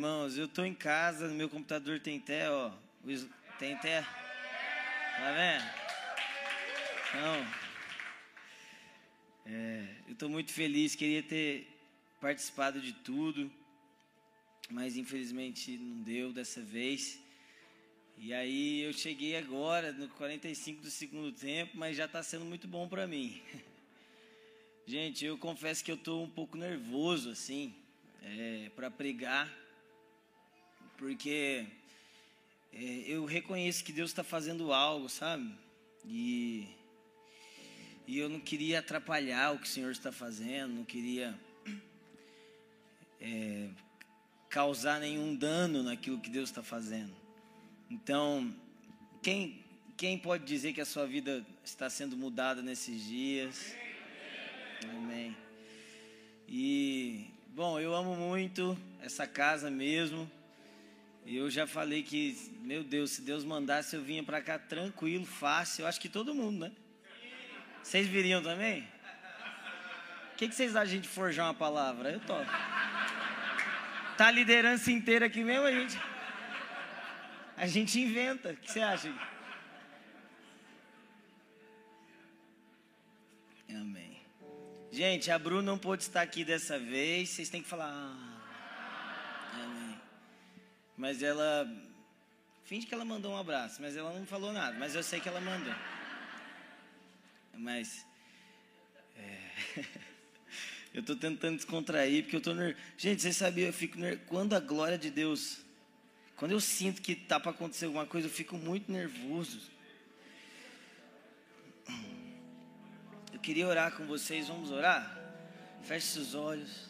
Irmãos, eu estou em casa, no meu computador tem até, ó. Tem até. Tá vendo? Então, é, eu estou muito feliz, queria ter participado de tudo, mas infelizmente não deu dessa vez. E aí eu cheguei agora, no 45 do segundo tempo, mas já está sendo muito bom para mim. Gente, eu confesso que eu estou um pouco nervoso, assim, é, para pregar, porque é, eu reconheço que Deus está fazendo algo, sabe? E, e eu não queria atrapalhar o que o Senhor está fazendo, não queria é, causar nenhum dano naquilo que Deus está fazendo. Então, quem, quem pode dizer que a sua vida está sendo mudada nesses dias? Amém. E, bom, eu amo muito essa casa mesmo. Eu já falei que, meu Deus, se Deus mandasse eu vinha para cá tranquilo, fácil. Eu acho que todo mundo, né? Vocês viriam também? O que, que vocês acham de gente forjar uma palavra? Eu topo. Tá a liderança inteira aqui mesmo, a gente. A gente inventa. O que você acha? Amém. Gente, a Bruna não pôde estar aqui dessa vez. Vocês têm que falar. Mas ela. Finge que ela mandou um abraço, mas ela não falou nada. Mas eu sei que ela mandou. Mas. É, eu estou tentando descontrair, porque eu estou nervoso. Gente, vocês sabiam, eu fico nervoso. Quando a glória de Deus quando eu sinto que está para acontecer alguma coisa, eu fico muito nervoso. Eu queria orar com vocês, vamos orar? Feche seus olhos.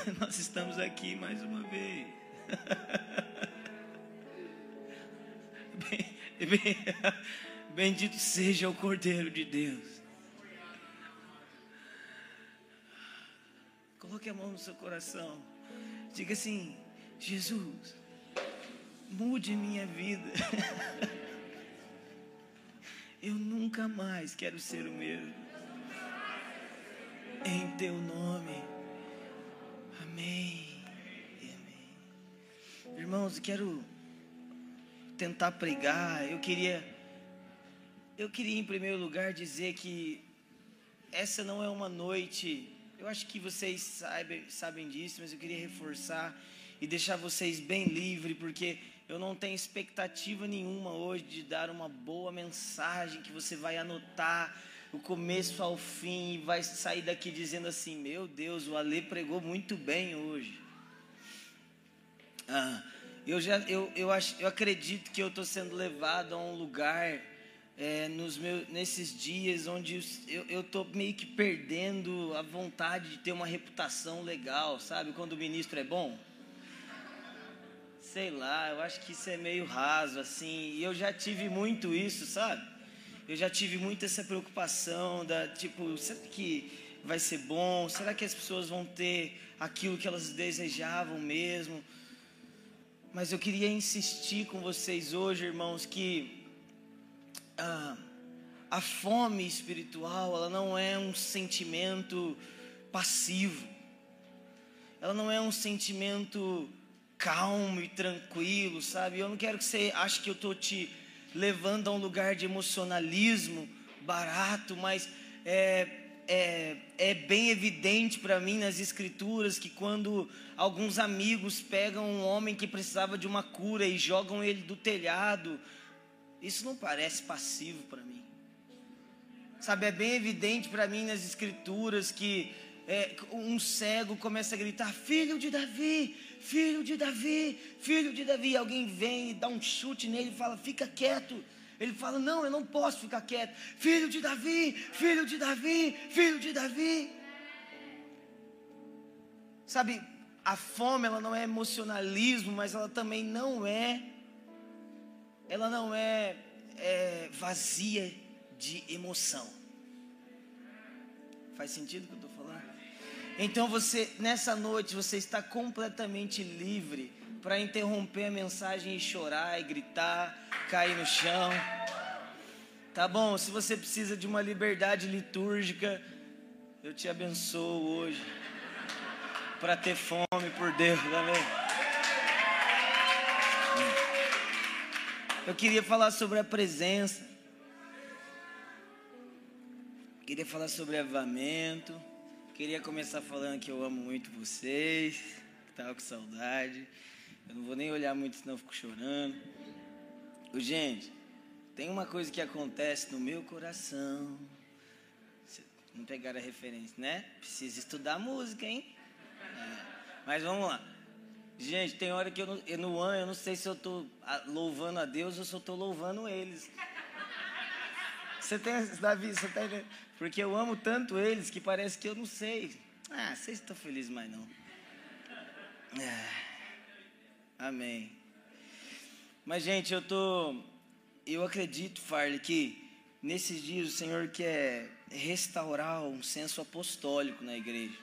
Nós estamos aqui mais uma vez. Bendito seja o Cordeiro de Deus. Coloque a mão no seu coração. Diga assim: Jesus, mude minha vida. Eu nunca mais quero ser o mesmo. Em teu nome. Amém. Amém. Irmãos, eu quero tentar pregar. Eu queria eu queria em primeiro lugar dizer que essa não é uma noite. Eu acho que vocês sabem, sabem disso, mas eu queria reforçar e deixar vocês bem livres, porque eu não tenho expectativa nenhuma hoje de dar uma boa mensagem que você vai anotar o começo ao fim e vai sair daqui dizendo assim: Meu Deus, o Ale pregou muito bem hoje. Ah, eu, já, eu, eu, acho, eu acredito que eu estou sendo levado a um lugar é, nos meus, nesses dias onde eu estou meio que perdendo a vontade de ter uma reputação legal, sabe? Quando o ministro é bom. Sei lá, eu acho que isso é meio raso, assim. E eu já tive muito isso, sabe? Eu já tive muito essa preocupação da tipo, será que vai ser bom? Será que as pessoas vão ter aquilo que elas desejavam mesmo? Mas eu queria insistir com vocês hoje, irmãos, que ah, a fome espiritual, ela não é um sentimento passivo. Ela não é um sentimento calmo e tranquilo, sabe? Eu não quero que você ache que eu estou te levando a um lugar de emocionalismo barato, mas é, é, é bem evidente para mim nas escrituras que quando alguns amigos pegam um homem que precisava de uma cura e jogam ele do telhado, isso não parece passivo para mim. Sabe, é bem evidente para mim nas escrituras que é, um cego começa a gritar: Filho de Davi, filho de Davi, filho de Davi. Alguém vem e dá um chute nele e fala: Fica quieto. Ele fala: Não, eu não posso ficar quieto. Filho de Davi, filho de Davi, filho de Davi. Sabe, a fome ela não é emocionalismo, mas ela também não é, ela não é, é vazia de emoção. Faz sentido que eu estou? Então você, nessa noite, você está completamente livre para interromper a mensagem e chorar e gritar, cair no chão. Tá bom? Se você precisa de uma liberdade litúrgica, eu te abençoo hoje para ter fome por Deus, amém? Eu queria falar sobre a presença. Queria falar sobre avamento. Queria começar falando que eu amo muito vocês. Estava com saudade. Eu não vou nem olhar muito, senão eu fico chorando. Gente, tem uma coisa que acontece no meu coração. Não pegaram a referência, né? Precisa estudar música, hein? Mas vamos lá. Gente, tem hora que eu, no ano eu não sei se eu estou louvando a Deus ou se eu estou louvando eles. Você tem, Davi, você tá? Porque eu amo tanto eles que parece que eu não sei. Ah, vocês estão felizes mais não. Ah, amém. Mas, gente, eu tô. Eu acredito, Farley, que nesses dias o Senhor quer restaurar um senso apostólico na igreja.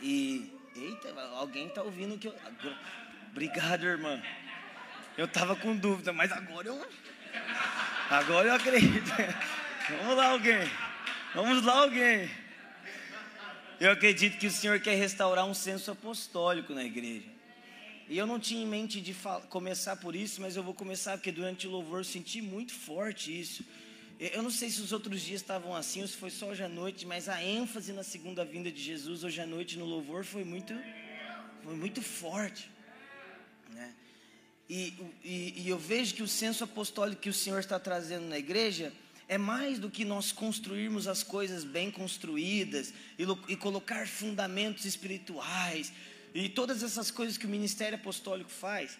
E, eita, alguém está ouvindo que eu. Obrigado, irmã. Eu estava com dúvida, mas agora eu. Agora eu acredito. Vamos lá, alguém. Vamos lá, alguém. Eu acredito que o Senhor quer restaurar um senso apostólico na igreja. E eu não tinha em mente de começar por isso, mas eu vou começar porque durante o louvor eu senti muito forte isso. Eu não sei se os outros dias estavam assim ou se foi só hoje à noite, mas a ênfase na segunda vinda de Jesus hoje à noite no louvor foi muito, foi muito forte. Né? E, e, e eu vejo que o senso apostólico que o Senhor está trazendo na igreja é mais do que nós construirmos as coisas bem construídas e, e colocar fundamentos espirituais e todas essas coisas que o ministério apostólico faz.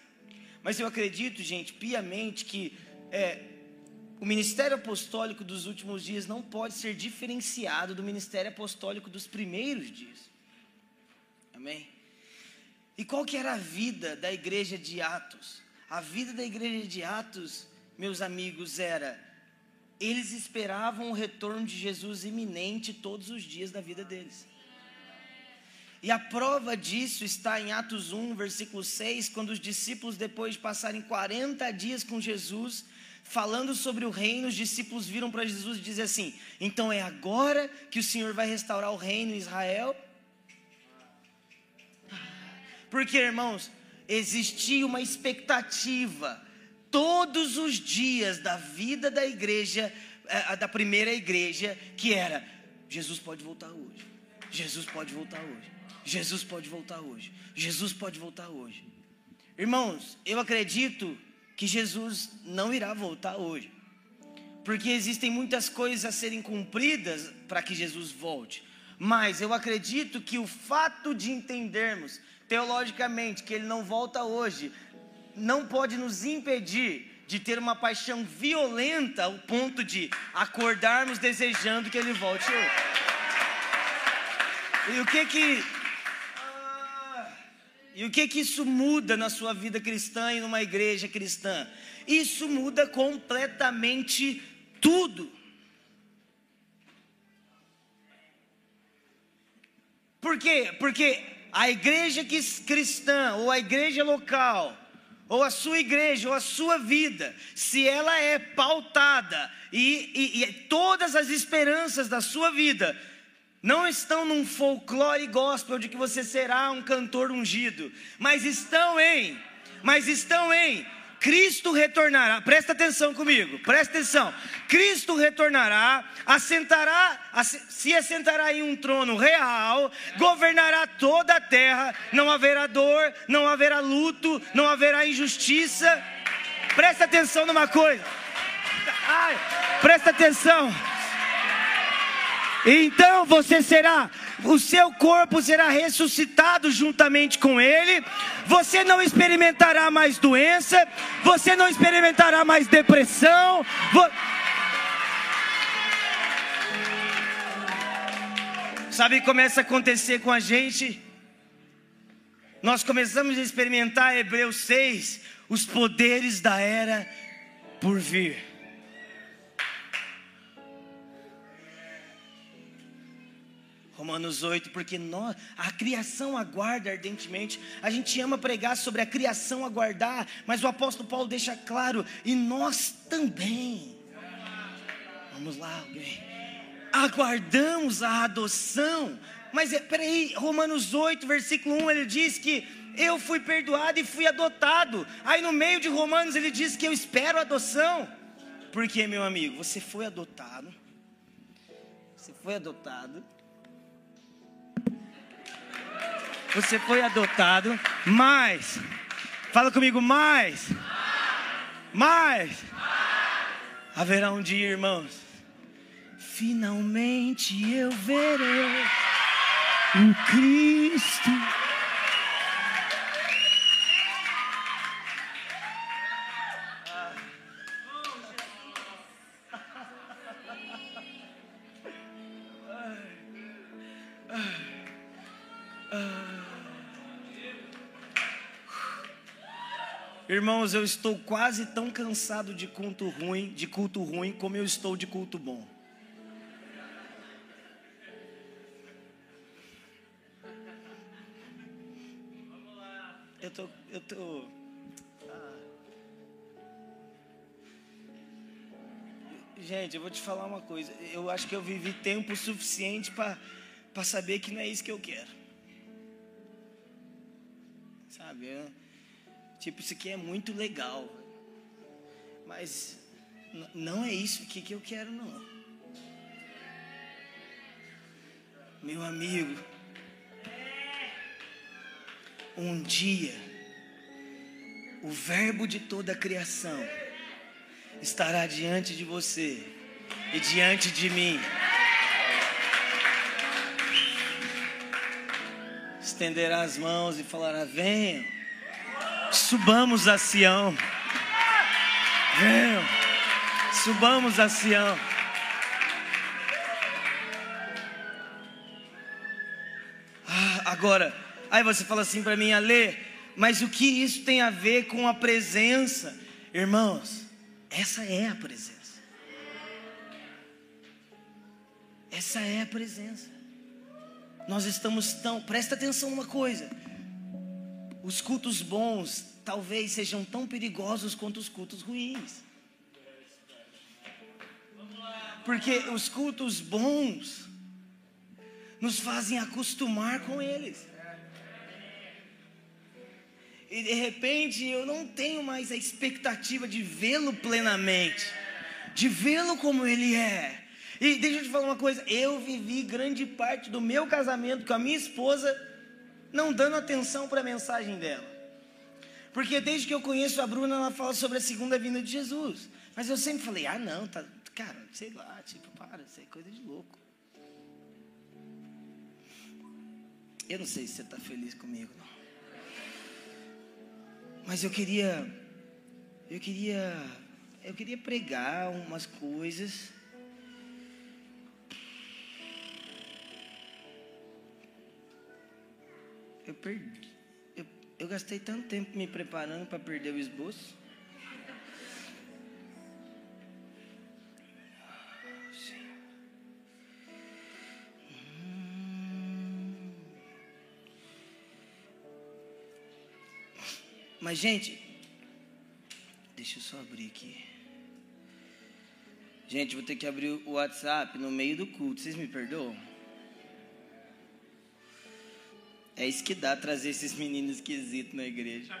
Mas eu acredito, gente, piamente que é, o ministério apostólico dos últimos dias não pode ser diferenciado do ministério apostólico dos primeiros dias. Amém? E qual que era a vida da igreja de Atos? A vida da igreja de Atos, meus amigos, era eles esperavam o retorno de Jesus iminente todos os dias da vida deles. E a prova disso está em Atos 1, versículo 6, quando os discípulos, depois de passarem 40 dias com Jesus, falando sobre o reino, os discípulos viram para Jesus e dizem assim: então é agora que o Senhor vai restaurar o reino em Israel? Porque, irmãos, existia uma expectativa todos os dias da vida da igreja, eh, da primeira igreja, que era: Jesus pode voltar hoje, Jesus pode voltar hoje, Jesus pode voltar hoje, Jesus pode voltar hoje. Irmãos, eu acredito que Jesus não irá voltar hoje. Porque existem muitas coisas a serem cumpridas para que Jesus volte. Mas eu acredito que o fato de entendermos teologicamente que ele não volta hoje não pode nos impedir de ter uma paixão violenta ao ponto de acordarmos desejando que ele volte hoje. E o que que e o que que isso muda na sua vida cristã e numa igreja cristã? Isso muda completamente tudo. Por quê? Porque a igreja cristã ou a igreja local ou a sua igreja, ou a sua vida, se ela é pautada e, e, e, todas as esperanças da sua vida não estão num folclore gospel de que você será um cantor ungido, mas estão em, mas estão em Cristo retornará, presta atenção comigo, presta atenção. Cristo retornará, assentará, se assentará em um trono real, governará toda a terra, não haverá dor, não haverá luto, não haverá injustiça. Presta atenção numa coisa. Ai, presta atenção. Então você será, o seu corpo será ressuscitado juntamente com ele. Você não experimentará mais doença, você não experimentará mais depressão. Vo... Sabe o que começa a acontecer com a gente? Nós começamos a experimentar Hebreus 6, os poderes da era por vir. Romanos 8, porque nós, a criação aguarda ardentemente. A gente ama pregar sobre a criação aguardar, mas o apóstolo Paulo deixa claro, e nós também. Vamos lá, alguém. Aguardamos a adoção. Mas é, peraí, Romanos 8, versículo 1, ele diz que eu fui perdoado e fui adotado. Aí no meio de Romanos ele diz que eu espero a adoção. Porque, meu amigo, você foi adotado. Você foi adotado Você foi adotado, mas, fala comigo, mais, mais, haverá um dia, irmãos, finalmente eu verei o Cristo. Irmãos, eu estou quase tão cansado de culto ruim, de culto ruim, como eu estou de culto bom. Eu tô, eu tô. Ah. Gente, eu vou te falar uma coisa. Eu acho que eu vivi tempo suficiente para saber que não é isso que eu quero. Sabe? Eu, Tipo, isso aqui é muito legal. Mas não é isso que, que eu quero, não. Meu amigo, um dia, o Verbo de toda a criação estará diante de você e diante de mim. Estenderá as mãos e falará: Venham Subamos a Sião. Venham. Subamos a Sião. Ah, agora, aí você fala assim para mim, Ale, mas o que isso tem a ver com a presença? Irmãos, essa é a presença. Essa é a presença. Nós estamos tão, presta atenção numa coisa. Os cultos bons talvez sejam tão perigosos quanto os cultos ruins. Porque os cultos bons nos fazem acostumar com eles. E de repente eu não tenho mais a expectativa de vê-lo plenamente, de vê-lo como ele é. E deixa eu te falar uma coisa: eu vivi grande parte do meu casamento com a minha esposa não dando atenção para a mensagem dela. Porque desde que eu conheço a Bruna, ela fala sobre a segunda vinda de Jesus. Mas eu sempre falei, ah não, tá, cara, sei lá, tipo, para, isso é coisa de louco. Eu não sei se você está feliz comigo, não. Mas eu queria, eu queria, eu queria pregar umas coisas eu perdi. Eu, eu gastei tanto tempo me preparando para perder o esboço. Mas, gente, deixa eu só abrir aqui. Gente, vou ter que abrir o WhatsApp no meio do culto. Vocês me perdoam? É isso que dá trazer esses meninos esquisitos na igreja.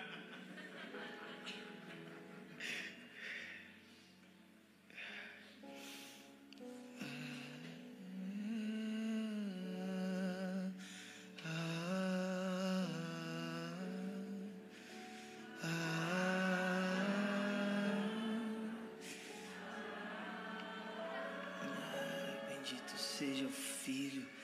Bendito seja o Filho.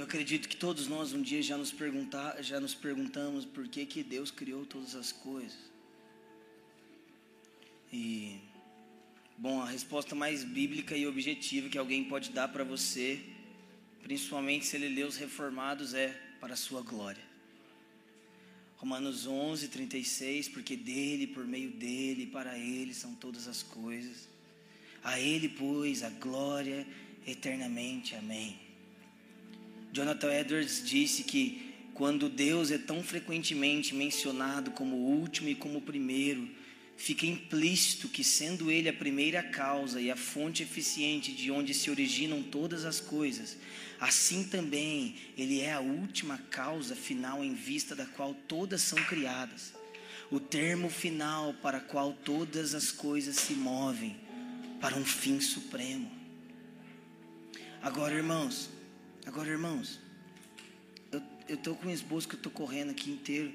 Eu acredito que todos nós um dia já nos, perguntar, já nos perguntamos por que, que Deus criou todas as coisas. E, bom, a resposta mais bíblica e objetiva que alguém pode dar para você principalmente se ele lê os reformados, é para a sua glória. Romanos 11, 36, porque dele, por meio dele, para ele são todas as coisas. A ele, pois, a glória eternamente. Amém. Jonathan Edwards disse que quando Deus é tão frequentemente mencionado como o último e como o primeiro, fica implícito que, sendo Ele a primeira causa e a fonte eficiente de onde se originam todas as coisas, assim também Ele é a última causa final em vista da qual todas são criadas, o termo final para qual todas as coisas se movem para um fim supremo. Agora, irmãos, agora, irmãos, eu estou com um esboço que eu estou correndo aqui inteiro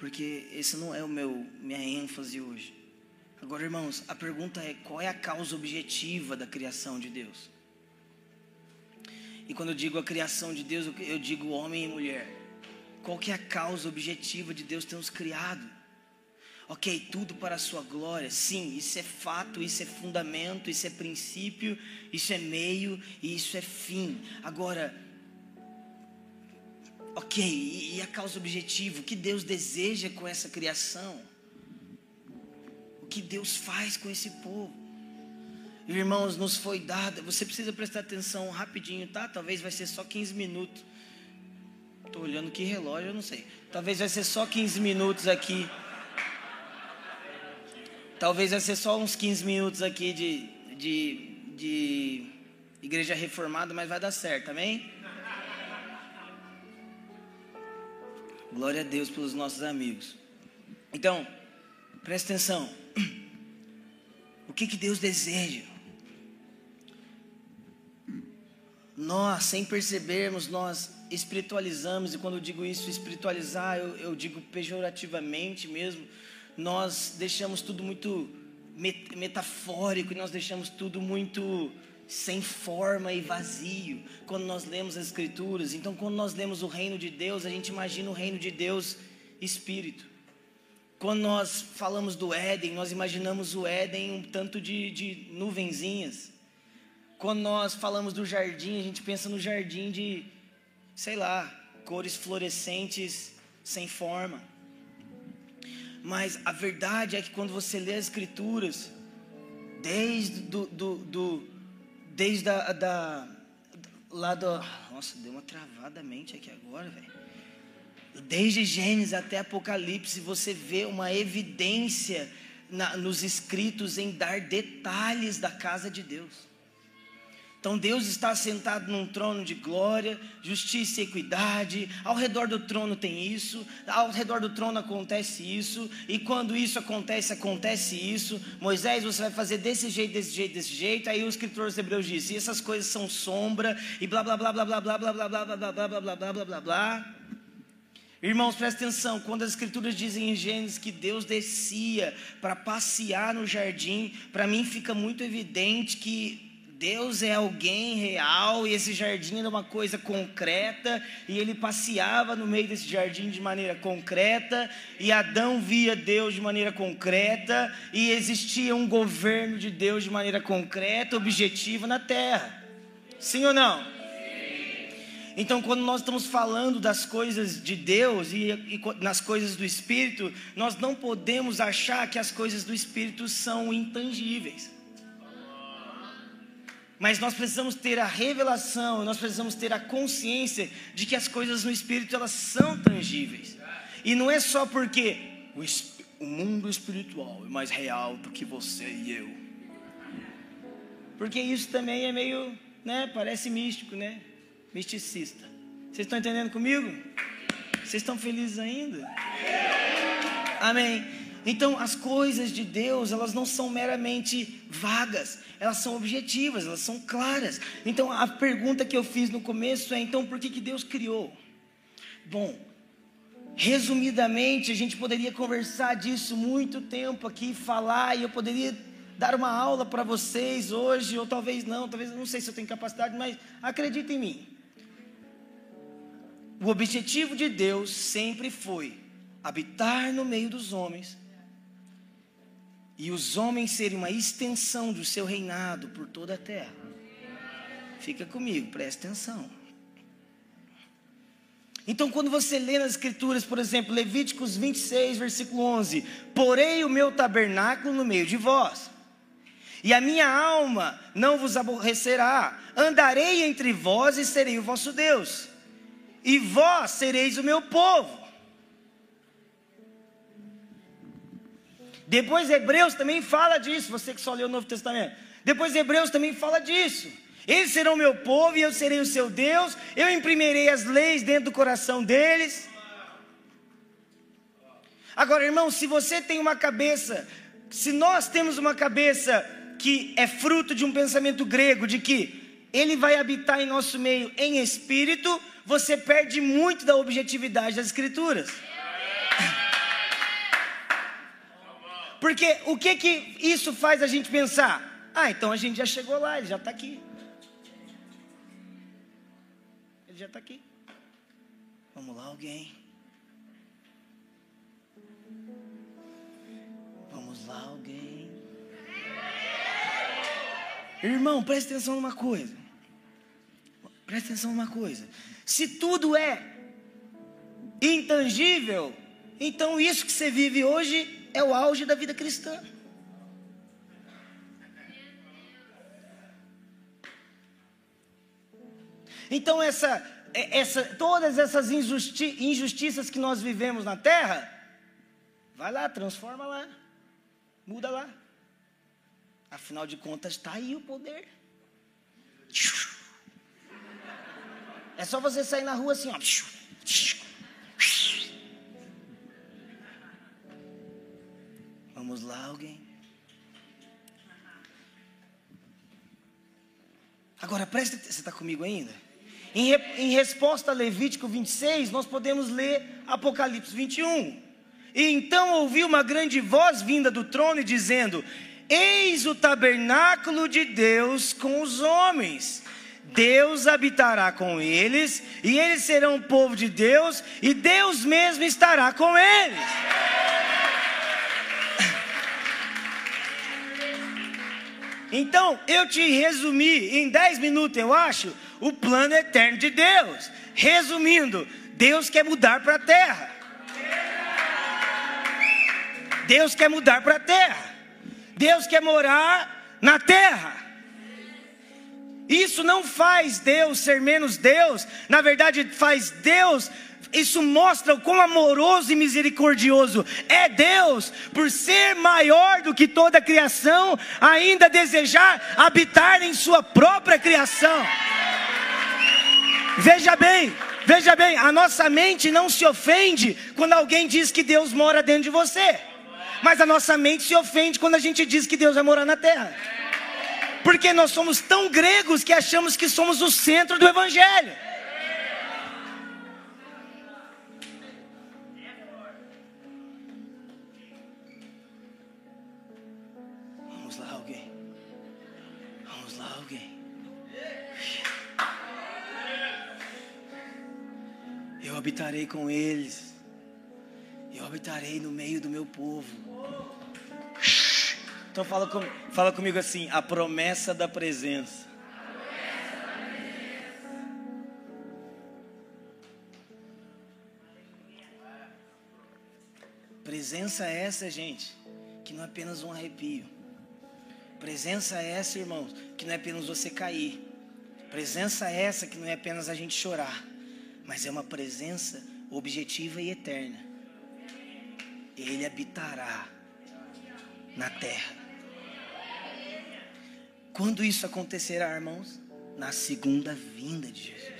porque esse não é o meu minha ênfase hoje. Agora, irmãos, a pergunta é qual é a causa objetiva da criação de Deus? E quando eu digo a criação de Deus, eu digo homem e mulher. Qual que é a causa objetiva de Deus ter nos criado? Ok, tudo para a sua glória. Sim, isso é fato, isso é fundamento, isso é princípio, isso é meio e isso é fim. Agora, Ok, e a causa objetiva? O que Deus deseja com essa criação? O que Deus faz com esse povo? Irmãos, nos foi dada. Você precisa prestar atenção rapidinho, tá? Talvez vai ser só 15 minutos. Estou olhando que relógio, eu não sei. Talvez vai ser só 15 minutos aqui. Talvez vai ser só uns 15 minutos aqui de, de, de igreja reformada, mas vai dar certo, amém? Glória a Deus pelos nossos amigos. Então, presta atenção. O que, que Deus deseja? Nós, sem percebermos, nós espiritualizamos, e quando eu digo isso, espiritualizar, eu, eu digo pejorativamente mesmo. Nós deixamos tudo muito metafórico, e nós deixamos tudo muito sem forma e vazio quando nós lemos as Escrituras. Então, quando nós lemos o reino de Deus, a gente imagina o reino de Deus espírito. Quando nós falamos do Éden, nós imaginamos o Éden um tanto de, de nuvenzinhas. Quando nós falamos do jardim, a gente pensa no jardim de, sei lá, cores fluorescentes sem forma. Mas a verdade é que quando você lê as Escrituras, desde do, do, do desde a, da, lá do, nossa, deu uma travada mente aqui agora, velho. Desde Gênesis até Apocalipse, você vê uma evidência na, nos escritos em dar detalhes da casa de Deus. Então Deus está sentado num trono de glória, justiça e equidade. Ao redor do trono tem isso, ao redor do trono acontece isso, e quando isso acontece, acontece isso. Moisés, você vai fazer desse jeito, desse jeito, desse jeito. Aí o escritor dos Hebreus disse: e essas coisas são sombra e blá blá blá blá blá blá blá blá blá blá blá blá blá blá blá blá blá. Irmãos, presta atenção, quando as escrituras dizem em Gênesis que Deus descia para passear no jardim, para mim fica muito evidente que Deus é alguém real e esse jardim era uma coisa concreta e ele passeava no meio desse jardim de maneira concreta e Adão via Deus de maneira concreta e existia um governo de Deus de maneira concreta, objetiva na terra. Sim ou não? Então, quando nós estamos falando das coisas de Deus e, e, nas coisas do Espírito, nós não podemos achar que as coisas do Espírito são intangíveis. Mas nós precisamos ter a revelação, nós precisamos ter a consciência de que as coisas no espírito elas são tangíveis. E não é só porque o, o mundo espiritual é mais real do que você e eu. Porque isso também é meio, né, parece místico, né? Misticista. Vocês estão entendendo comigo? Vocês estão felizes ainda? Amém. Então, as coisas de Deus, elas não são meramente vagas, elas são objetivas, elas são claras. Então, a pergunta que eu fiz no começo é: então, por que, que Deus criou? Bom, resumidamente, a gente poderia conversar disso muito tempo aqui, falar, e eu poderia dar uma aula para vocês hoje, ou talvez não, talvez não sei se eu tenho capacidade, mas acredita em mim. O objetivo de Deus sempre foi habitar no meio dos homens e os homens serem uma extensão do seu reinado por toda a terra. Fica comigo, presta atenção. Então, quando você lê nas Escrituras, por exemplo, Levíticos 26, versículo 11: Porei o meu tabernáculo no meio de vós, e a minha alma não vos aborrecerá, andarei entre vós e serei o vosso Deus, e vós sereis o meu povo. Depois Hebreus também fala disso, você que só leu o Novo Testamento. Depois Hebreus também fala disso. Eles serão meu povo e eu serei o seu Deus. Eu imprimirei as leis dentro do coração deles. Agora, irmão, se você tem uma cabeça, se nós temos uma cabeça que é fruto de um pensamento grego, de que ele vai habitar em nosso meio em espírito, você perde muito da objetividade das Escrituras. Porque o que que isso faz a gente pensar? Ah, então a gente já chegou lá, ele já está aqui. Ele já está aqui. Vamos lá, alguém. Vamos lá, alguém. Irmão, preste atenção numa coisa. Preste atenção numa coisa. Se tudo é intangível, então isso que você vive hoje é o auge da vida cristã. Então essa, é, essa, todas essas injusti injustiças que nós vivemos na terra, vai lá, transforma lá, muda lá. Afinal de contas, está aí o poder. É só você sair na rua assim, ó. Vamos lá, alguém? Agora presta atenção, você está comigo ainda? Em, re, em, resposta a Levítico 26, nós podemos ler Apocalipse 21. E então ouvi uma grande voz vinda do trono dizendo: Eis o tabernáculo de Deus com os homens. Deus habitará com eles, e eles serão o povo de Deus, e Deus mesmo estará com eles. Então, eu te resumi em 10 minutos, eu acho, o plano eterno de Deus. Resumindo, Deus quer mudar para a terra. Deus quer mudar para a terra. Deus quer morar na terra. Isso não faz Deus ser menos Deus, na verdade, faz Deus isso mostra o quão amoroso e misericordioso é Deus, por ser maior do que toda a criação, ainda desejar habitar em Sua própria criação. Veja bem, veja bem, a nossa mente não se ofende quando alguém diz que Deus mora dentro de você, mas a nossa mente se ofende quando a gente diz que Deus vai morar na terra. Porque nós somos tão gregos que achamos que somos o centro do Evangelho. Vamos lá, alguém. Eu habitarei com eles. Eu habitarei no meio do meu povo. Então fala, com, fala comigo assim: a promessa da presença. Presença essa, gente, que não é apenas um arrepio. Presença essa, irmãos, que não é apenas você cair. Presença essa que não é apenas a gente chorar, mas é uma presença objetiva e eterna. Ele habitará na terra. Quando isso acontecerá, irmãos? Na segunda vinda de Jesus.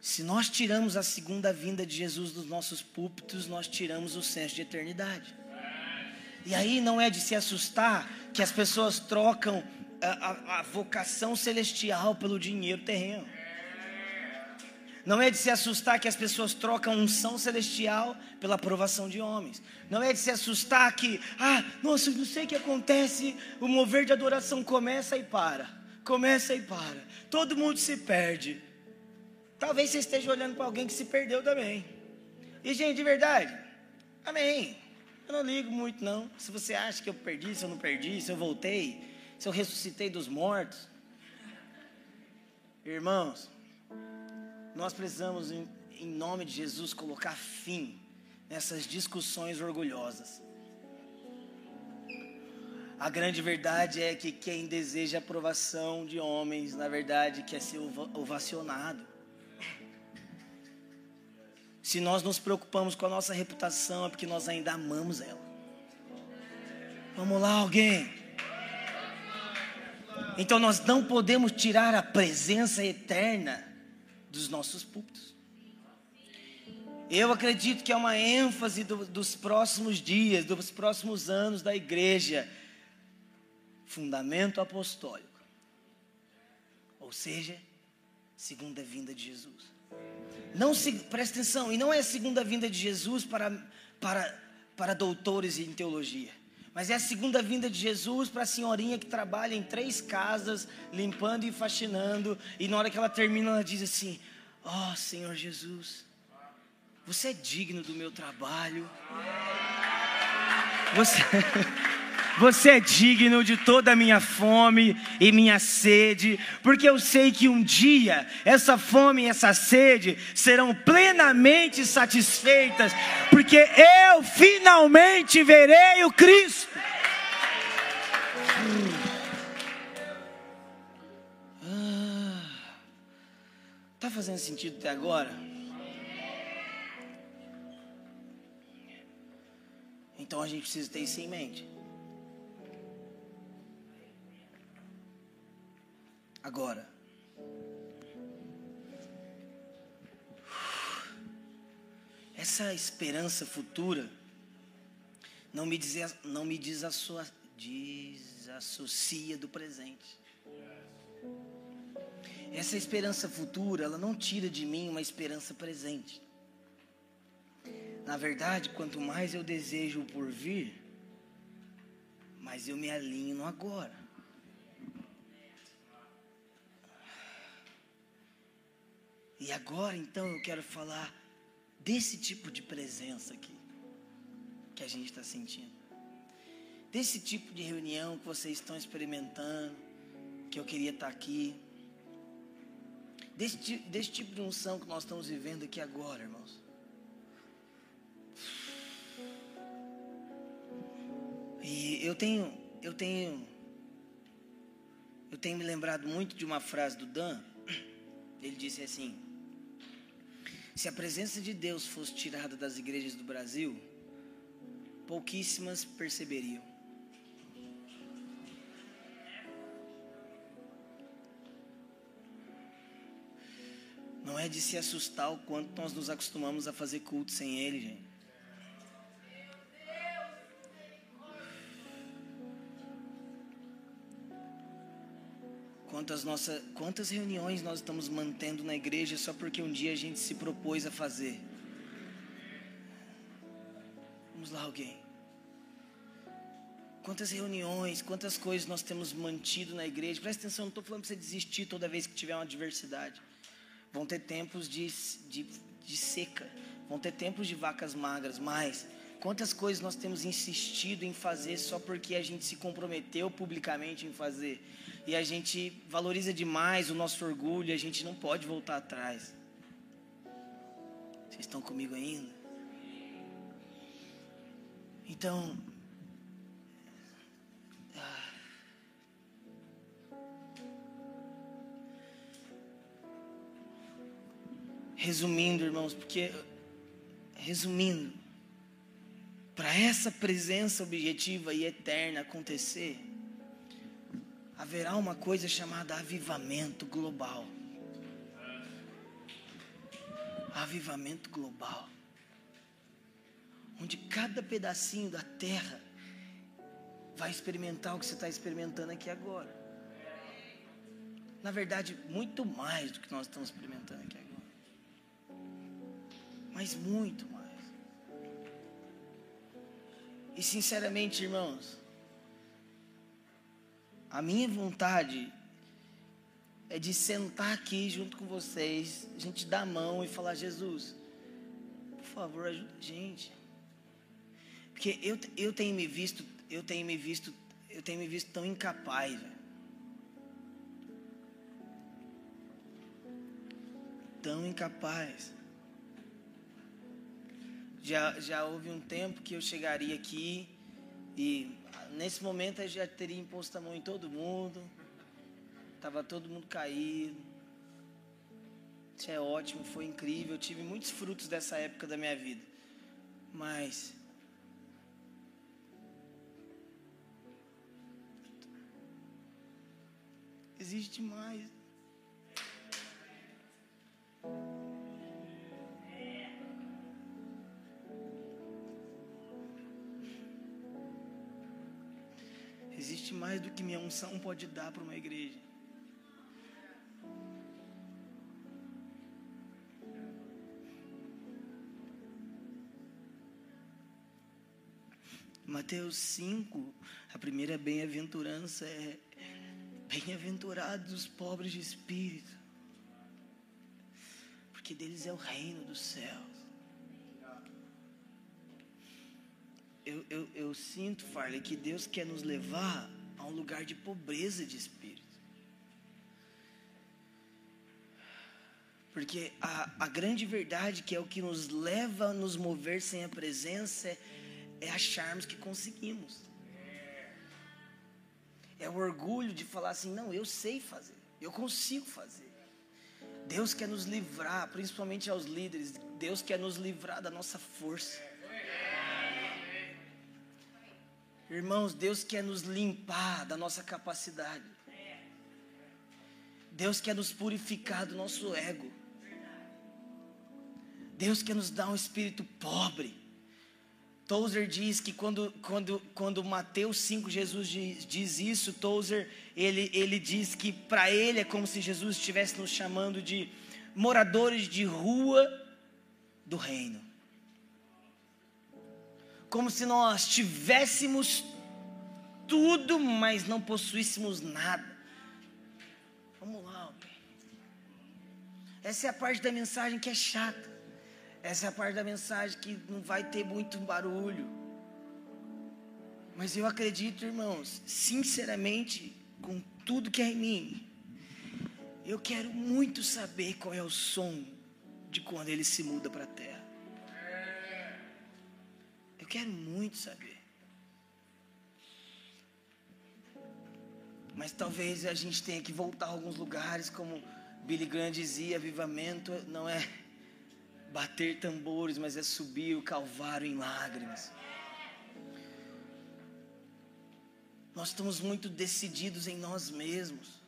Se nós tiramos a segunda vinda de Jesus dos nossos púlpitos, nós tiramos o senso de eternidade. E aí não é de se assustar que as pessoas trocam a, a, a vocação celestial pelo dinheiro terreno. Não é de se assustar que as pessoas trocam unção celestial pela aprovação de homens. Não é de se assustar que, ah, nossa, não sei o que acontece, o mover de adoração começa e para. Começa e para. Todo mundo se perde. Talvez você esteja olhando para alguém que se perdeu também. E, gente, de verdade, amém. Eu não ligo muito, não. Se você acha que eu perdi, se eu não perdi, se eu voltei, se eu ressuscitei dos mortos. Irmãos, nós precisamos, em, em nome de Jesus, colocar fim nessas discussões orgulhosas. A grande verdade é que quem deseja aprovação de homens, na verdade, quer ser ovacionado. Se nós nos preocupamos com a nossa reputação, é porque nós ainda amamos ela. Vamos lá, alguém. Então nós não podemos tirar a presença eterna dos nossos púlpitos. Eu acredito que é uma ênfase do, dos próximos dias, dos próximos anos da igreja. Fundamento apostólico. Ou seja, segunda vinda de Jesus. Não se, presta atenção, e não é a segunda vinda de Jesus para, para, para doutores em teologia. Mas é a segunda vinda de Jesus para a senhorinha que trabalha em três casas, limpando e faxinando. E na hora que ela termina, ela diz assim: Ó oh, Senhor Jesus, você é digno do meu trabalho. Você. Você é digno de toda a minha fome e minha sede, porque eu sei que um dia essa fome e essa sede serão plenamente satisfeitas, porque eu finalmente verei o Cristo. Ah, tá fazendo sentido até agora? Então a gente precisa ter isso em mente. Agora. Essa esperança futura não me, diz, não me desassocia, desassocia do presente. Essa esperança futura, ela não tira de mim uma esperança presente. Na verdade, quanto mais eu desejo o porvir, mais eu me alinho no agora. E agora então eu quero falar desse tipo de presença aqui que a gente está sentindo. Desse tipo de reunião que vocês estão experimentando, que eu queria estar aqui. Desse, desse tipo de unção que nós estamos vivendo aqui agora, irmãos. E eu tenho, eu tenho, eu tenho me lembrado muito de uma frase do Dan. Ele disse assim: se a presença de Deus fosse tirada das igrejas do Brasil, pouquíssimas perceberiam. Não é de se assustar o quanto nós nos acostumamos a fazer culto sem Ele, gente. Quantas, quantas reuniões nós estamos mantendo na igreja só porque um dia a gente se propôs a fazer? Vamos lá, alguém. Quantas reuniões, quantas coisas nós temos mantido na igreja. Presta atenção, não estou falando para você desistir toda vez que tiver uma adversidade. Vão ter tempos de, de, de seca, vão ter tempos de vacas magras, mas quantas coisas nós temos insistido em fazer só porque a gente se comprometeu publicamente em fazer. E a gente valoriza demais o nosso orgulho, a gente não pode voltar atrás. Vocês estão comigo ainda? Então, Resumindo, irmãos, porque resumindo, para essa presença objetiva e eterna acontecer, haverá uma coisa chamada avivamento global. Avivamento global. Onde cada pedacinho da terra vai experimentar o que você está experimentando aqui agora. Na verdade, muito mais do que nós estamos experimentando aqui agora mas muito mais. E sinceramente, irmãos, a minha vontade é de sentar aqui junto com vocês, a gente dar a mão e falar: Jesus, por favor, ajuda a gente. Porque eu, eu tenho me visto, eu tenho me visto, eu tenho me visto tão incapaz, velho. Tão incapaz. Já, já houve um tempo que eu chegaria aqui e nesse momento eu já teria imposto a mão em todo mundo. Tava todo mundo caído. Isso é ótimo, foi incrível. Eu tive muitos frutos dessa época da minha vida. Mas existe mais. Existe mais do que minha unção pode dar para uma igreja. Mateus 5, a primeira bem-aventurança é: Bem-aventurados os pobres de espírito, porque deles é o reino dos céus. Eu, eu, eu sinto, Farley, que Deus quer nos levar a um lugar de pobreza de espírito. Porque a, a grande verdade, que é o que nos leva a nos mover sem a presença, é, é acharmos que conseguimos. É o orgulho de falar assim: não, eu sei fazer, eu consigo fazer. Deus quer nos livrar, principalmente aos líderes, Deus quer nos livrar da nossa força. Irmãos, Deus quer nos limpar da nossa capacidade. Deus quer nos purificar do nosso ego. Deus quer nos dar um espírito pobre. Tozer diz que quando, quando, quando Mateus 5, Jesus diz, diz isso, Tozer, ele, ele diz que para ele é como se Jesus estivesse nos chamando de moradores de rua do reino como se nós tivéssemos tudo, mas não possuíssemos nada. Vamos lá, alguém. Essa é a parte da mensagem que é chata. Essa é a parte da mensagem que não vai ter muito barulho. Mas eu acredito, irmãos, sinceramente, com tudo que é em mim, eu quero muito saber qual é o som de quando ele se muda para a terra quero muito saber. Mas talvez a gente tenha que voltar a alguns lugares, como Billy Graham dizia: avivamento não é bater tambores, mas é subir o Calvário em lágrimas. Nós estamos muito decididos em nós mesmos.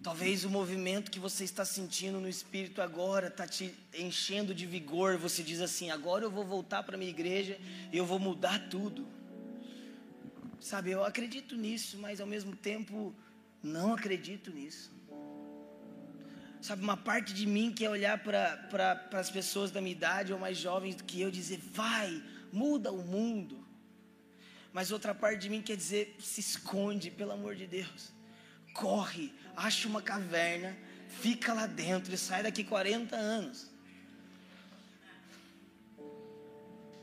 Talvez o movimento que você está sentindo no espírito agora está te enchendo de vigor. Você diz assim: agora eu vou voltar para minha igreja e eu vou mudar tudo. Sabe, eu acredito nisso, mas ao mesmo tempo não acredito nisso. Sabe, uma parte de mim quer olhar para as pessoas da minha idade ou mais jovens do que eu dizer: vai, muda o mundo. Mas outra parte de mim quer dizer: se esconde, pelo amor de Deus. Corre, acha uma caverna, fica lá dentro e sai daqui 40 anos.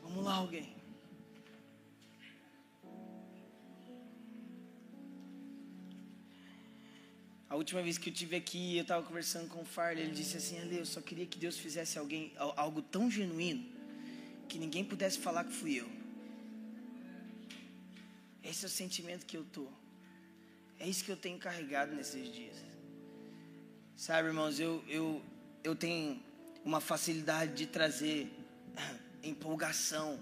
Vamos lá, alguém. A última vez que eu tive aqui, eu estava conversando com o Farley, ele disse assim, Ale, eu só queria que Deus fizesse alguém, algo tão genuíno, que ninguém pudesse falar que fui eu. Esse é o sentimento que eu tô. É isso que eu tenho carregado nesses dias. Sabe, irmãos, eu, eu, eu tenho uma facilidade de trazer empolgação.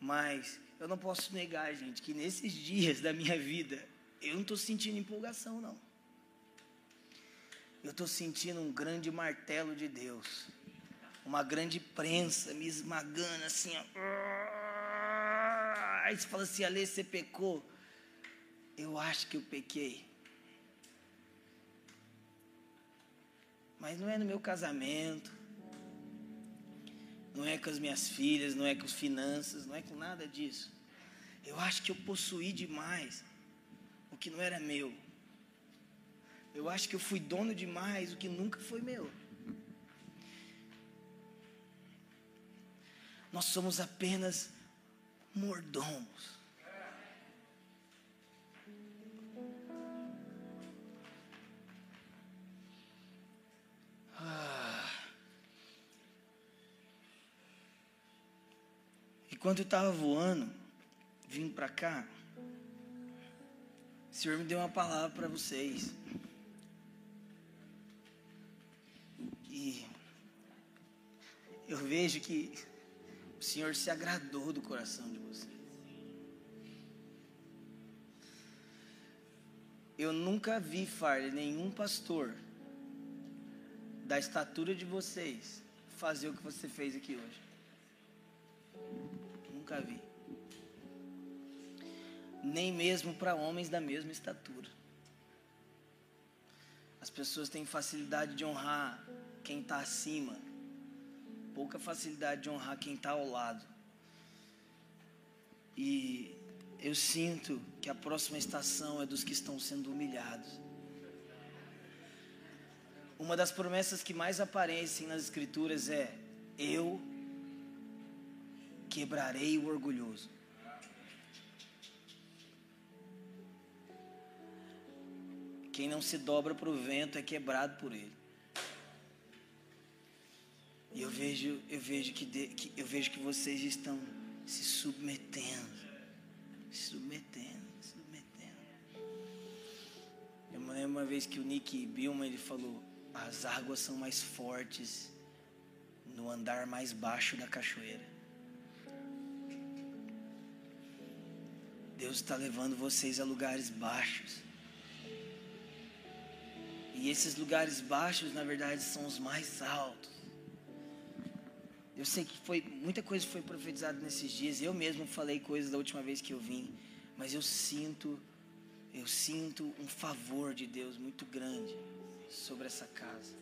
Mas eu não posso negar, gente, que nesses dias da minha vida eu não estou sentindo empolgação, não. Eu estou sentindo um grande martelo de Deus. Uma grande prensa me esmagando assim, ó. Aí você fala assim, Ale, você pecou. Eu acho que eu pequei. Mas não é no meu casamento, não é com as minhas filhas, não é com as finanças, não é com nada disso. Eu acho que eu possuí demais o que não era meu. Eu acho que eu fui dono demais o que nunca foi meu. Nós somos apenas mordomos. Quando eu estava voando, vindo para cá, o Senhor me deu uma palavra para vocês. E eu vejo que o Senhor se agradou do coração de vocês. Eu nunca vi, Farley, nenhum pastor da estatura de vocês fazer o que você fez aqui hoje. Nunca vi nem mesmo para homens da mesma estatura. As pessoas têm facilidade de honrar quem está acima, pouca facilidade de honrar quem está ao lado. E eu sinto que a próxima estação é dos que estão sendo humilhados. Uma das promessas que mais aparecem nas Escrituras é: Eu quebrarei o orgulhoso. Quem não se dobra para o vento é quebrado por ele. E eu vejo, eu vejo que, de, que, eu vejo que vocês estão se submetendo, se submetendo, se submetendo. Eu me lembro uma vez que o Nick Billman ele falou: as águas são mais fortes no andar mais baixo da cachoeira. Deus está levando vocês a lugares baixos. E esses lugares baixos, na verdade, são os mais altos. Eu sei que foi muita coisa foi profetizada nesses dias. Eu mesmo falei coisas da última vez que eu vim, mas eu sinto, eu sinto um favor de Deus muito grande sobre essa casa.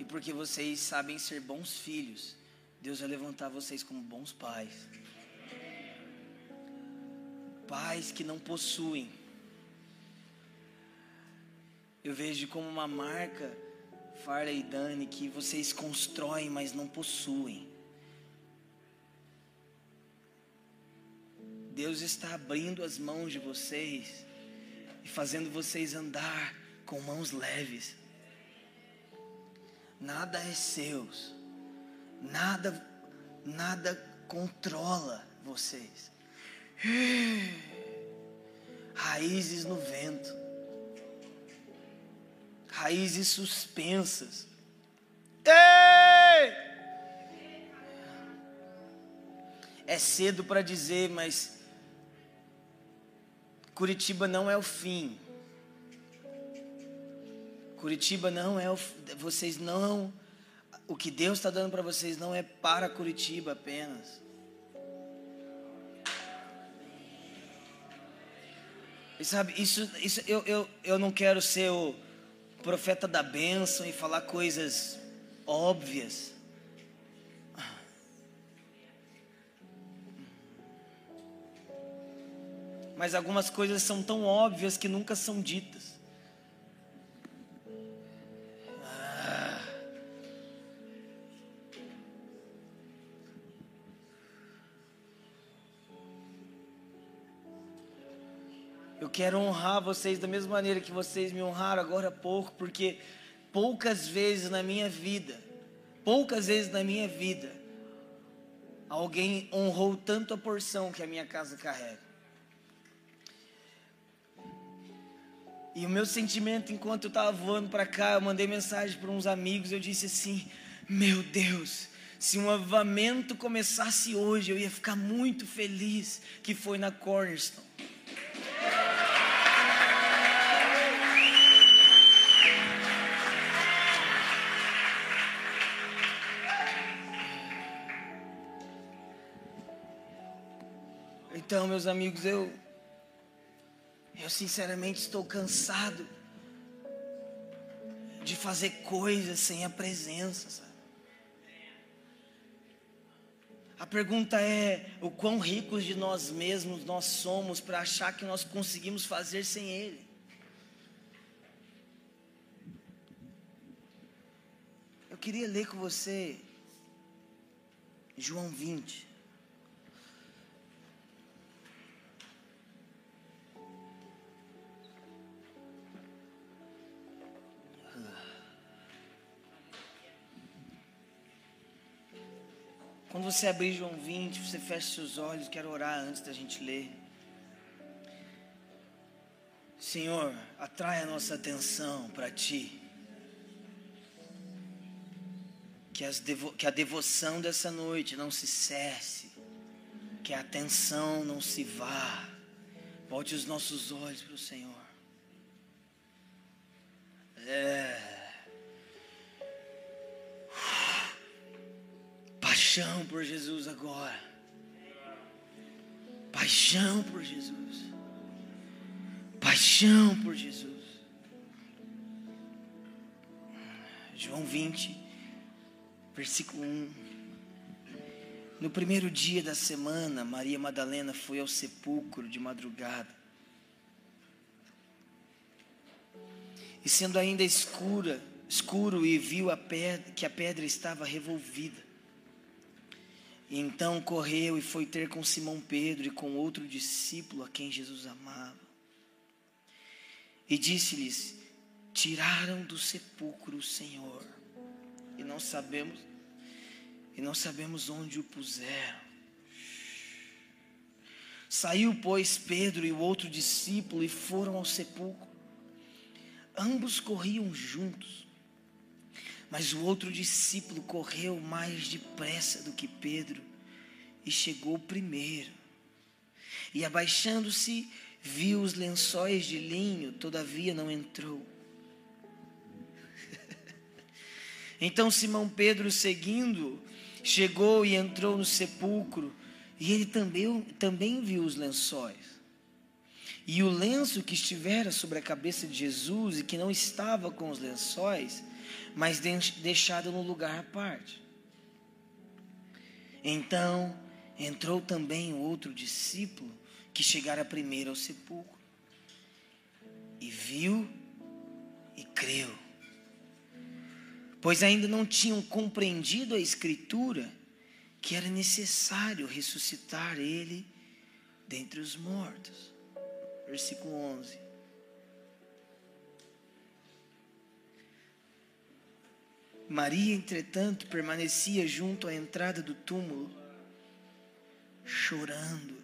E porque vocês sabem ser bons filhos, Deus vai levantar vocês como bons pais. Pais que não possuem eu vejo como uma marca, Farley e Dani, que vocês constroem, mas não possuem. Deus está abrindo as mãos de vocês e fazendo vocês andar com mãos leves. Nada é seus. Nada nada controla vocês. Raízes no vento raízes suspensas. Ei! É cedo para dizer, mas Curitiba não é o fim. Curitiba não é o. Vocês não. O que Deus está dando para vocês não é para Curitiba apenas. E sabe, isso, isso eu, eu, eu não quero ser o profeta da bênção e falar coisas óbvias. Mas algumas coisas são tão óbvias que nunca são ditas. Quero honrar vocês da mesma maneira que vocês me honraram agora há pouco, porque poucas vezes na minha vida, poucas vezes na minha vida, alguém honrou tanto a porção que a minha casa carrega. E o meu sentimento enquanto eu estava voando para cá, eu mandei mensagem para uns amigos, eu disse assim: "Meu Deus, se um avamento começasse hoje, eu ia ficar muito feliz que foi na Cornerstone. Então, meus amigos, eu eu sinceramente estou cansado de fazer coisas sem a presença, sabe? A pergunta é: o quão ricos de nós mesmos nós somos para achar que nós conseguimos fazer sem Ele? Eu queria ler com você João 20. Quando você abrir João 20, você fecha seus olhos, quero orar antes da gente ler. Senhor, atrai a nossa atenção para Ti. Que, devo, que, a devoção dessa noite não se cesse. Que a atenção não se vá. Volte os nossos olhos para o Senhor. É. Paixão por Jesus agora. Paixão por Jesus. Paixão por Jesus. João 20, versículo 1. No primeiro dia da semana, Maria Madalena foi ao sepulcro de madrugada. E sendo ainda escura, escuro e viu a pedra, que a pedra estava revolvida. Então correu e foi ter com Simão Pedro e com outro discípulo a quem Jesus amava. E disse-lhes: Tiraram do sepulcro o Senhor, e não sabemos, e não sabemos onde o puseram. Saiu, pois, Pedro e o outro discípulo e foram ao sepulcro. Ambos corriam juntos. Mas o outro discípulo correu mais depressa do que Pedro e chegou primeiro. E abaixando-se, viu os lençóis de linho, todavia não entrou. então Simão Pedro, seguindo, chegou e entrou no sepulcro, e ele também, também viu os lençóis. E o lenço que estivera sobre a cabeça de Jesus e que não estava com os lençóis, mas deixado no lugar à parte. Então entrou também outro discípulo que chegara primeiro ao sepulcro e viu e creu, pois ainda não tinham compreendido a Escritura que era necessário ressuscitar ele dentre os mortos. Versículo 11. Maria, entretanto, permanecia junto à entrada do túmulo, chorando.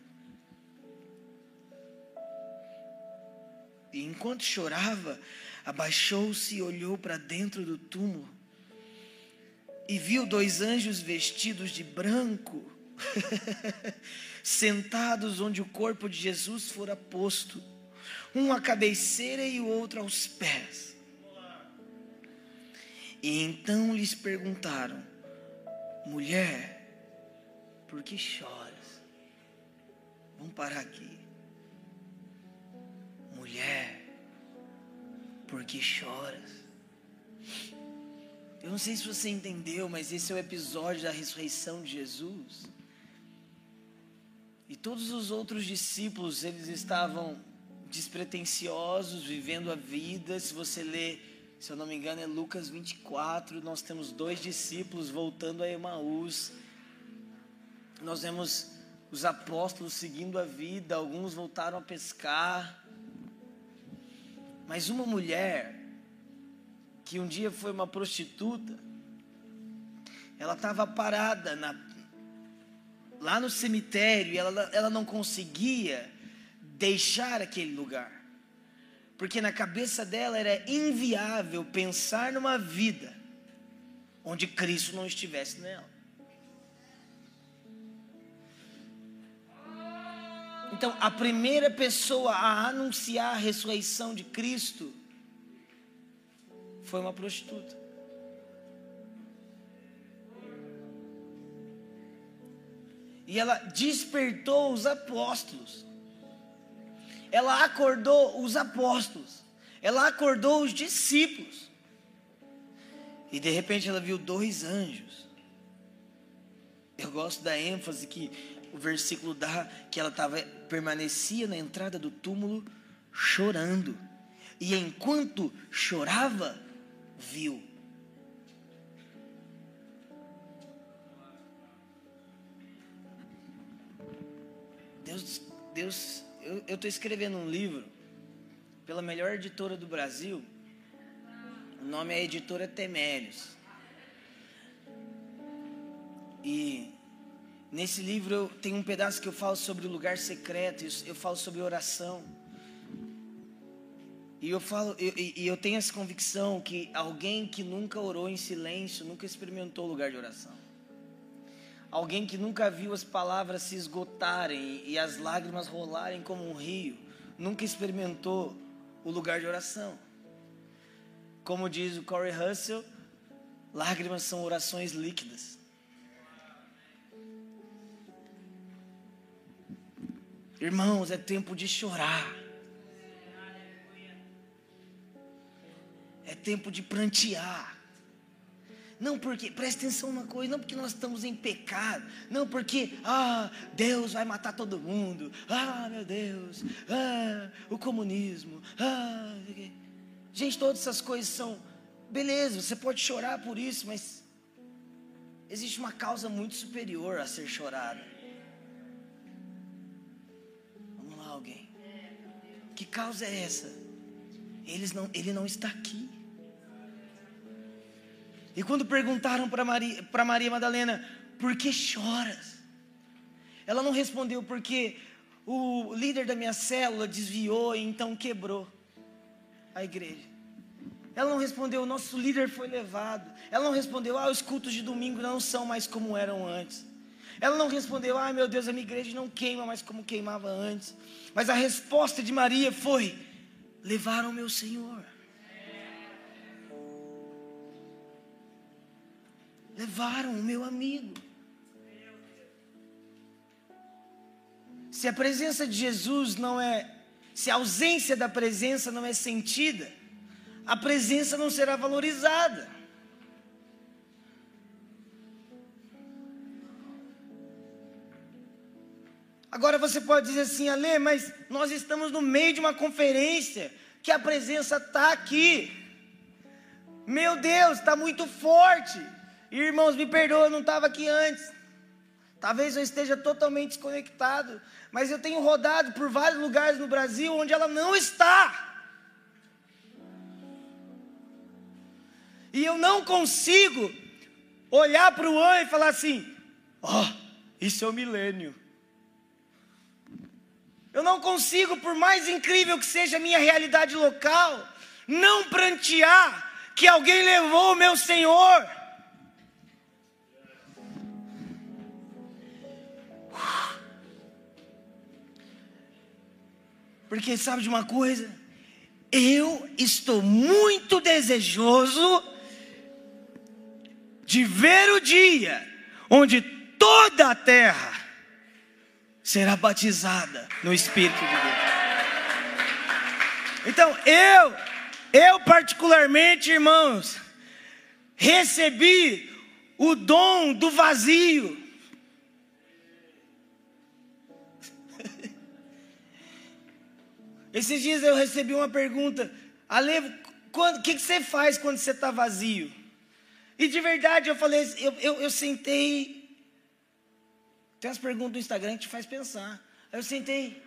E enquanto chorava, abaixou-se e olhou para dentro do túmulo e viu dois anjos vestidos de branco, sentados onde o corpo de Jesus fora posto, um à cabeceira e o outro aos pés. E então lhes perguntaram: Mulher, por que choras? Vamos parar aqui. Mulher, por que choras? Eu não sei se você entendeu, mas esse é o episódio da ressurreição de Jesus. E todos os outros discípulos, eles estavam despretensiosos, vivendo a vida. Se você ler, se eu não me engano, é Lucas 24, nós temos dois discípulos voltando a Emaús. Nós vemos os apóstolos seguindo a vida, alguns voltaram a pescar. Mas uma mulher que um dia foi uma prostituta, ela estava parada na, lá no cemitério e ela, ela não conseguia deixar aquele lugar. Porque na cabeça dela era inviável pensar numa vida onde Cristo não estivesse nela. Então, a primeira pessoa a anunciar a ressurreição de Cristo foi uma prostituta. E ela despertou os apóstolos. Ela acordou os apóstolos. Ela acordou os discípulos. E de repente ela viu dois anjos. Eu gosto da ênfase que o versículo dá que ela tava, permanecia na entrada do túmulo chorando. E enquanto chorava, viu. Deus, Deus, eu estou escrevendo um livro pela melhor editora do Brasil. O nome é Editora Temérios. E nesse livro eu, tem um pedaço que eu falo sobre o lugar secreto, eu falo sobre oração. E eu falo, e eu, eu tenho essa convicção que alguém que nunca orou em silêncio, nunca experimentou o lugar de oração. Alguém que nunca viu as palavras se esgotarem e as lágrimas rolarem como um rio, nunca experimentou o lugar de oração. Como diz o Corey Russell, lágrimas são orações líquidas. Irmãos, é tempo de chorar. É tempo de prantear. Não porque, preste atenção numa coisa, não porque nós estamos em pecado, não porque, ah, Deus vai matar todo mundo, ah, meu Deus, ah, o comunismo, ah, gente, todas essas coisas são, beleza, você pode chorar por isso, mas existe uma causa muito superior a ser chorada. Vamos lá, alguém. Que causa é essa? Eles não, ele não está aqui. E quando perguntaram para Maria, para Maria Madalena, por que choras? Ela não respondeu porque o líder da minha célula desviou e então quebrou a igreja. Ela não respondeu, nosso líder foi levado. Ela não respondeu, ah, os cultos de domingo não são mais como eram antes. Ela não respondeu, ah, meu Deus, a minha igreja não queima mais como queimava antes. Mas a resposta de Maria foi: levaram meu Senhor. Levaram o meu amigo. Se a presença de Jesus não é, se a ausência da presença não é sentida, a presença não será valorizada. Agora você pode dizer assim, Ale, mas nós estamos no meio de uma conferência que a presença está aqui. Meu Deus, está muito forte. Irmãos, me perdoa, eu não estava aqui antes. Talvez eu esteja totalmente desconectado, mas eu tenho rodado por vários lugares no Brasil onde ela não está. E eu não consigo olhar para o ano e falar assim: ó, oh, isso é o milênio. Eu não consigo, por mais incrível que seja a minha realidade local, não prantear que alguém levou o meu Senhor. Porque sabe de uma coisa? Eu estou muito desejoso de ver o dia onde toda a terra será batizada no Espírito de Deus. Então, eu, eu particularmente, irmãos, recebi o dom do vazio. Esses dias eu recebi uma pergunta, Ale, o que, que você faz quando você está vazio? E de verdade eu falei, eu, eu, eu sentei. Tem umas perguntas do Instagram que te faz pensar. Aí eu sentei.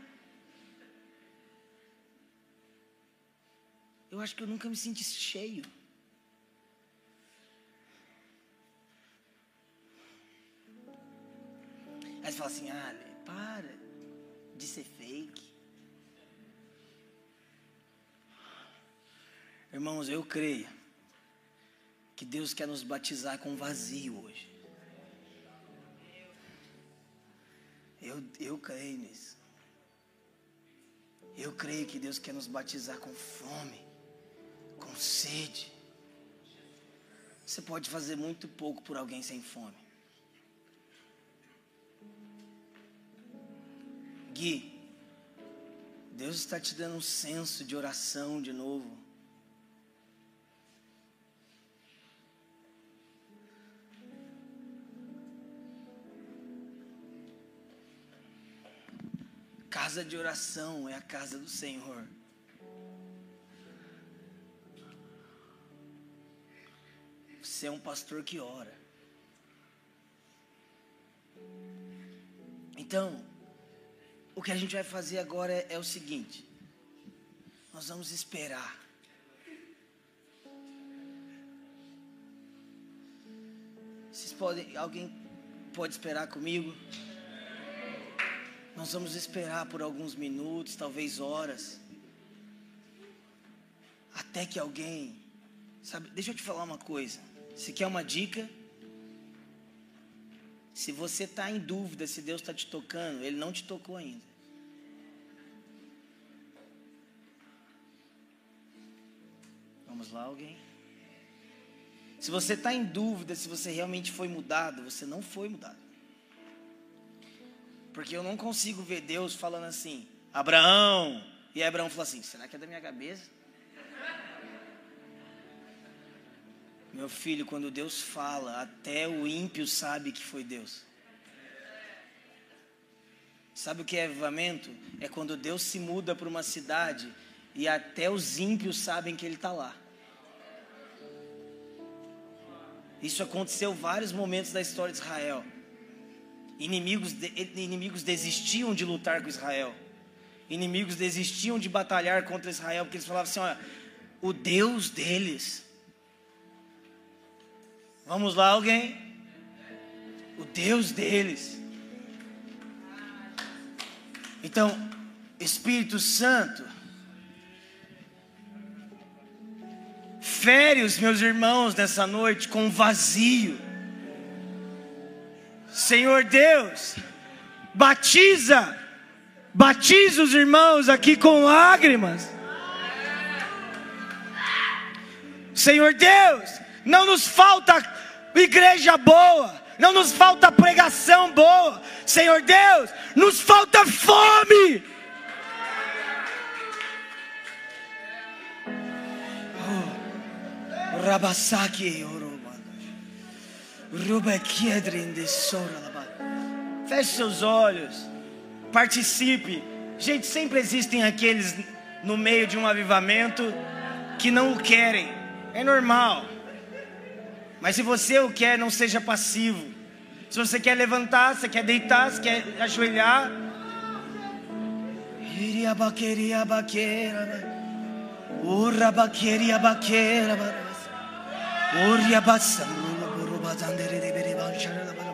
Eu acho que eu nunca me senti cheio. Aí você fala assim, ah, para de ser fake. Irmãos, eu creio que Deus quer nos batizar com vazio hoje. Eu, eu creio nisso. Eu creio que Deus quer nos batizar com fome, com sede. Você pode fazer muito pouco por alguém sem fome. Gui, Deus está te dando um senso de oração de novo. Casa de oração é a casa do Senhor. Você é um pastor que ora. Então, o que a gente vai fazer agora é, é o seguinte: nós vamos esperar. Vocês podem, alguém pode esperar comigo? Nós vamos esperar por alguns minutos, talvez horas, até que alguém, sabe? Deixa eu te falar uma coisa. Se quer uma dica, se você está em dúvida se Deus está te tocando, Ele não te tocou ainda. Vamos lá, alguém? Se você está em dúvida se você realmente foi mudado, você não foi mudado. Porque eu não consigo ver Deus falando assim, Abraão. E Abraão falou assim: será que é da minha cabeça? Meu filho, quando Deus fala, até o ímpio sabe que foi Deus. Sabe o que é avivamento? É quando Deus se muda para uma cidade e até os ímpios sabem que Ele está lá. Isso aconteceu vários momentos da história de Israel. Inimigos, inimigos desistiam de lutar com Israel. Inimigos desistiam de batalhar contra Israel, porque eles falavam assim: olha, o Deus deles Vamos lá, alguém? O Deus deles. Então, Espírito Santo, fere os meus irmãos nessa noite com vazio. Senhor Deus, batiza, batiza os irmãos aqui com lágrimas. Senhor Deus, não nos falta igreja boa, não nos falta pregação boa, Senhor Deus, nos falta fome. Oh, Rabasaki Feche seus olhos, participe. Gente, sempre existem aqueles no meio de um avivamento que não o querem, é normal. Mas se você o quer, não seja passivo. Se você quer levantar, você quer deitar, você quer ajoelhar. Iria baqueria baqueira. Urra baqueria baqueira. Uria bassam.